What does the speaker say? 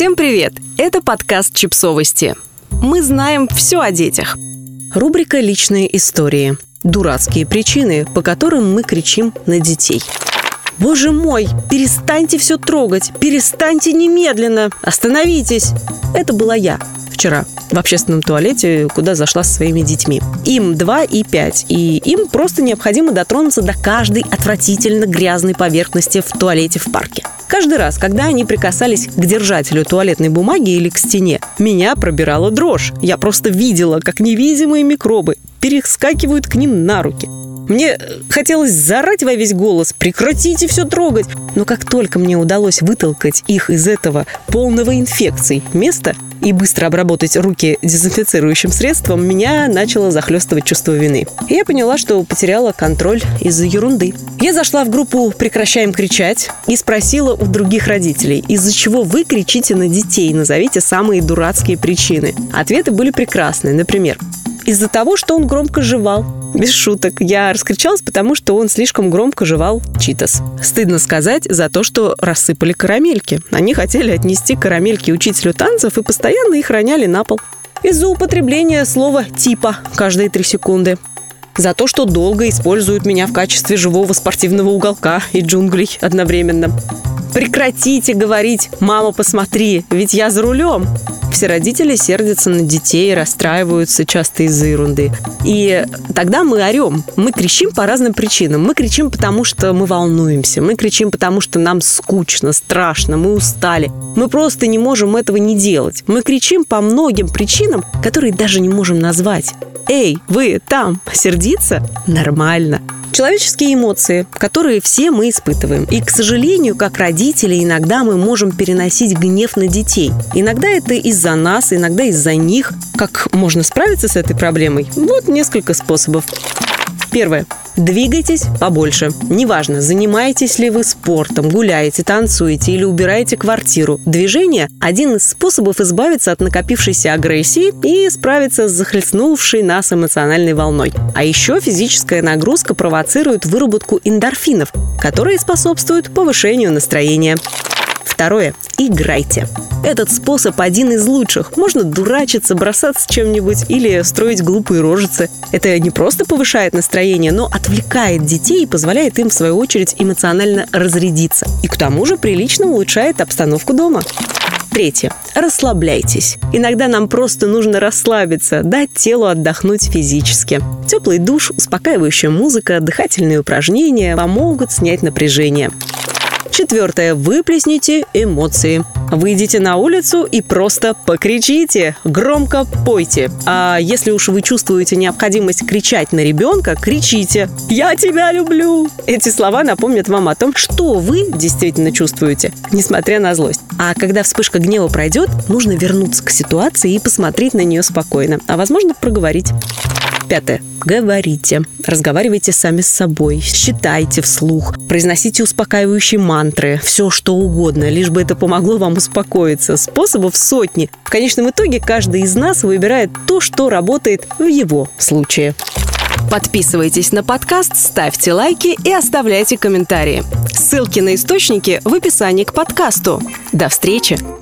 Всем привет! Это подкаст «Чипсовости». Мы знаем все о детях. Рубрика «Личные истории». Дурацкие причины, по которым мы кричим на детей. Боже мой, перестаньте все трогать, перестаньте немедленно, остановитесь. Это была я вчера в общественном туалете, куда зашла со своими детьми. Им 2 и 5, и им просто необходимо дотронуться до каждой отвратительно грязной поверхности в туалете в парке. Каждый раз, когда они прикасались к держателю туалетной бумаги или к стене, меня пробирала дрожь. Я просто видела, как невидимые микробы перескакивают к ним на руки. Мне хотелось зарать во весь голос «Прекратите все трогать!» Но как только мне удалось вытолкать их из этого полного инфекций места и быстро обработать руки дезинфицирующим средством, меня начало захлестывать чувство вины. И я поняла, что потеряла контроль из-за ерунды. Я зашла в группу «Прекращаем кричать» и спросила у других родителей, из-за чего вы кричите на детей, назовите самые дурацкие причины. Ответы были прекрасные. Например, из-за того, что он громко жевал. Без шуток. Я раскричалась, потому что он слишком громко жевал читас. Стыдно сказать за то, что рассыпали карамельки. Они хотели отнести карамельки учителю танцев и постоянно их роняли на пол. Из-за употребления слова «типа» каждые три секунды за то, что долго используют меня в качестве живого спортивного уголка и джунглей одновременно. Прекратите говорить «мама, посмотри, ведь я за рулем». Все родители сердятся на детей, расстраиваются часто из-за ерунды. И тогда мы орем. Мы кричим по разным причинам. Мы кричим, потому что мы волнуемся. Мы кричим, потому что нам скучно, страшно, мы устали. Мы просто не можем этого не делать. Мы кричим по многим причинам, которые даже не можем назвать. Эй, вы там, сердиться? Нормально. Человеческие эмоции, которые все мы испытываем. И, к сожалению, как родители, иногда мы можем переносить гнев на детей. Иногда это из-за нас, иногда из-за них. Как можно справиться с этой проблемой? Вот несколько способов. Первое. Двигайтесь побольше. Неважно, занимаетесь ли вы спортом, гуляете, танцуете или убираете квартиру. Движение – один из способов избавиться от накопившейся агрессии и справиться с захлестнувшей нас эмоциональной волной. А еще физическая нагрузка провоцирует выработку эндорфинов, которые способствуют повышению настроения. Второе. Играйте. Этот способ один из лучших. Можно дурачиться, бросаться чем-нибудь или строить глупые рожицы. Это не просто повышает настроение, но отвлекает детей и позволяет им, в свою очередь, эмоционально разрядиться. И к тому же прилично улучшает обстановку дома. Третье. Расслабляйтесь. Иногда нам просто нужно расслабиться, дать телу отдохнуть физически. Теплый душ, успокаивающая музыка, дыхательные упражнения помогут снять напряжение. Четвертое. Выплесните эмоции. Выйдите на улицу и просто покричите, громко пойте. А если уж вы чувствуете необходимость кричать на ребенка, кричите «Я тебя люблю!». Эти слова напомнят вам о том, что вы действительно чувствуете, несмотря на злость. А когда вспышка гнева пройдет, нужно вернуться к ситуации и посмотреть на нее спокойно, а возможно проговорить. Пятое. Говорите. Разговаривайте сами с собой. Считайте вслух. Произносите успокаивающие мантры. Все, что угодно, лишь бы это помогло вам успокоиться. Способов сотни. В конечном итоге каждый из нас выбирает то, что работает в его случае. Подписывайтесь на подкаст, ставьте лайки и оставляйте комментарии. Ссылки на источники в описании к подкасту. До встречи!